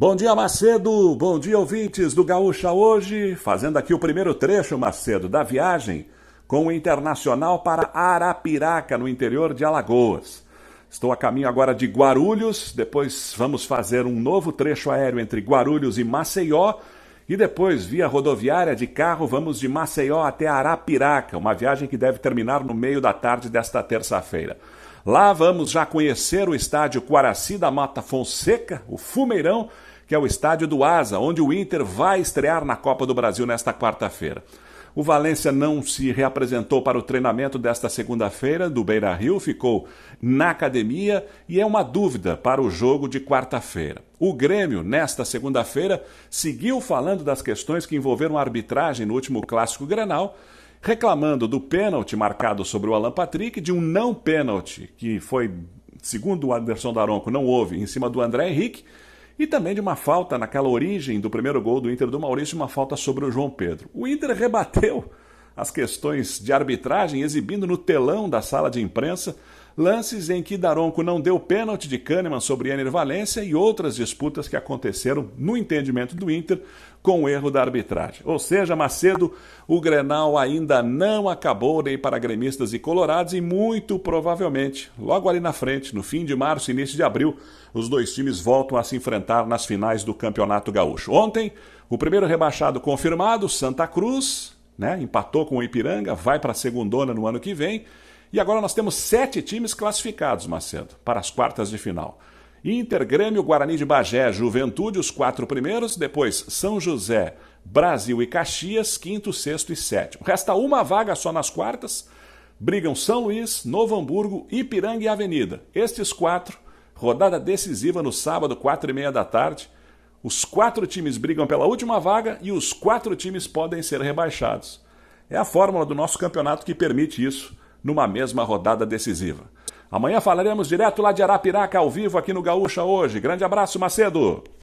Bom dia, Macedo. Bom dia, ouvintes do Gaúcha hoje. Fazendo aqui o primeiro trecho, Macedo, da viagem com o Internacional para Arapiraca, no interior de Alagoas. Estou a caminho agora de Guarulhos, depois vamos fazer um novo trecho aéreo entre Guarulhos e Maceió. E depois, via rodoviária de carro, vamos de Maceió até Arapiraca, uma viagem que deve terminar no meio da tarde desta terça-feira. Lá vamos já conhecer o estádio Quaraci da Mata Fonseca, o Fumeirão, que é o estádio do Asa, onde o Inter vai estrear na Copa do Brasil nesta quarta-feira. O Valência não se reapresentou para o treinamento desta segunda-feira do Beira Rio, ficou na academia e é uma dúvida para o jogo de quarta-feira. O Grêmio, nesta segunda-feira, seguiu falando das questões que envolveram a arbitragem no último clássico Grenal, reclamando do pênalti marcado sobre o Alan Patrick, de um não pênalti que foi, segundo o Anderson Daronco, não houve em cima do André Henrique e também de uma falta naquela origem do primeiro gol do Inter do Maurício, uma falta sobre o João Pedro. O Inter rebateu as questões de arbitragem, exibindo no telão da sala de imprensa lances em que Daronco não deu pênalti de Kahneman sobre Ener Valência e outras disputas que aconteceram no entendimento do Inter com o erro da arbitragem. Ou seja, Macedo, o Grenal ainda não acabou nem para gremistas e colorados e muito provavelmente, logo ali na frente, no fim de março, início de abril, os dois times voltam a se enfrentar nas finais do Campeonato Gaúcho. Ontem, o primeiro rebaixado confirmado, Santa Cruz, né, empatou com o Ipiranga, vai para a segundona no ano que vem. E agora nós temos sete times classificados, Macedo, para as quartas de final. Inter, Grêmio, Guarani de Bagé, Juventude, os quatro primeiros, depois São José, Brasil e Caxias, quinto, sexto e sétimo. Resta uma vaga só nas quartas. Brigam São Luís, Novo Hamburgo, Ipiranga e Avenida. Estes quatro, rodada decisiva no sábado, quatro e meia da tarde. Os quatro times brigam pela última vaga e os quatro times podem ser rebaixados. É a fórmula do nosso campeonato que permite isso numa mesma rodada decisiva. Amanhã falaremos direto lá de Arapiraca, ao vivo aqui no Gaúcha hoje. Grande abraço, Macedo!